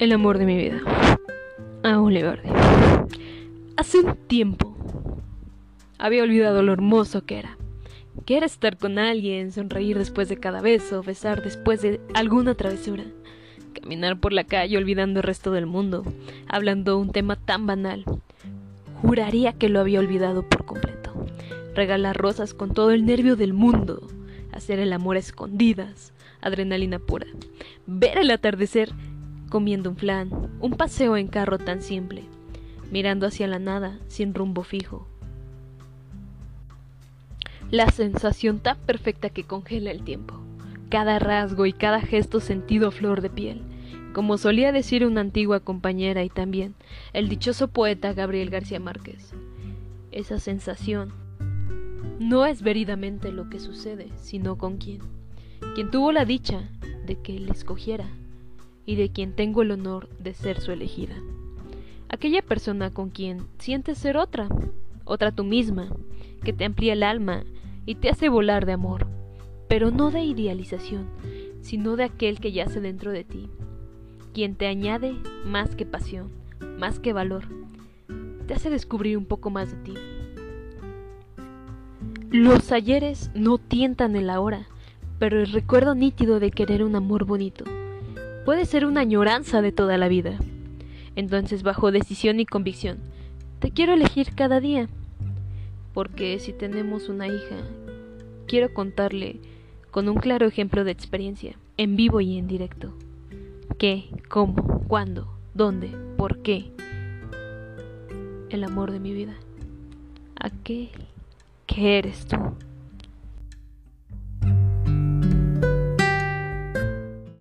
El amor de mi vida. A Oliver. Hace un tiempo había olvidado lo hermoso que era. Que era estar con alguien, sonreír después de cada beso, besar después de alguna travesura, caminar por la calle olvidando el resto del mundo, hablando un tema tan banal. Juraría que lo había olvidado por completo. Regalar rosas con todo el nervio del mundo, hacer el amor a escondidas, adrenalina pura, ver el atardecer comiendo un flan, un paseo en carro tan simple, mirando hacia la nada sin rumbo fijo. La sensación tan perfecta que congela el tiempo, cada rasgo y cada gesto sentido flor de piel, como solía decir una antigua compañera y también el dichoso poeta Gabriel García Márquez. Esa sensación no es veridamente lo que sucede, sino con quién. Quien tuvo la dicha de que le escogiera y de quien tengo el honor de ser su elegida. Aquella persona con quien sientes ser otra, otra tú misma, que te amplía el alma y te hace volar de amor, pero no de idealización, sino de aquel que yace dentro de ti, quien te añade más que pasión, más que valor, te hace descubrir un poco más de ti. Los ayeres no tientan el ahora, pero el recuerdo nítido de querer un amor bonito puede ser una añoranza de toda la vida. Entonces, bajo decisión y convicción, te quiero elegir cada día. Porque si tenemos una hija, quiero contarle con un claro ejemplo de experiencia, en vivo y en directo. ¿Qué? ¿Cómo? ¿Cuándo? ¿Dónde? ¿Por qué? El amor de mi vida. Aquel que eres tú.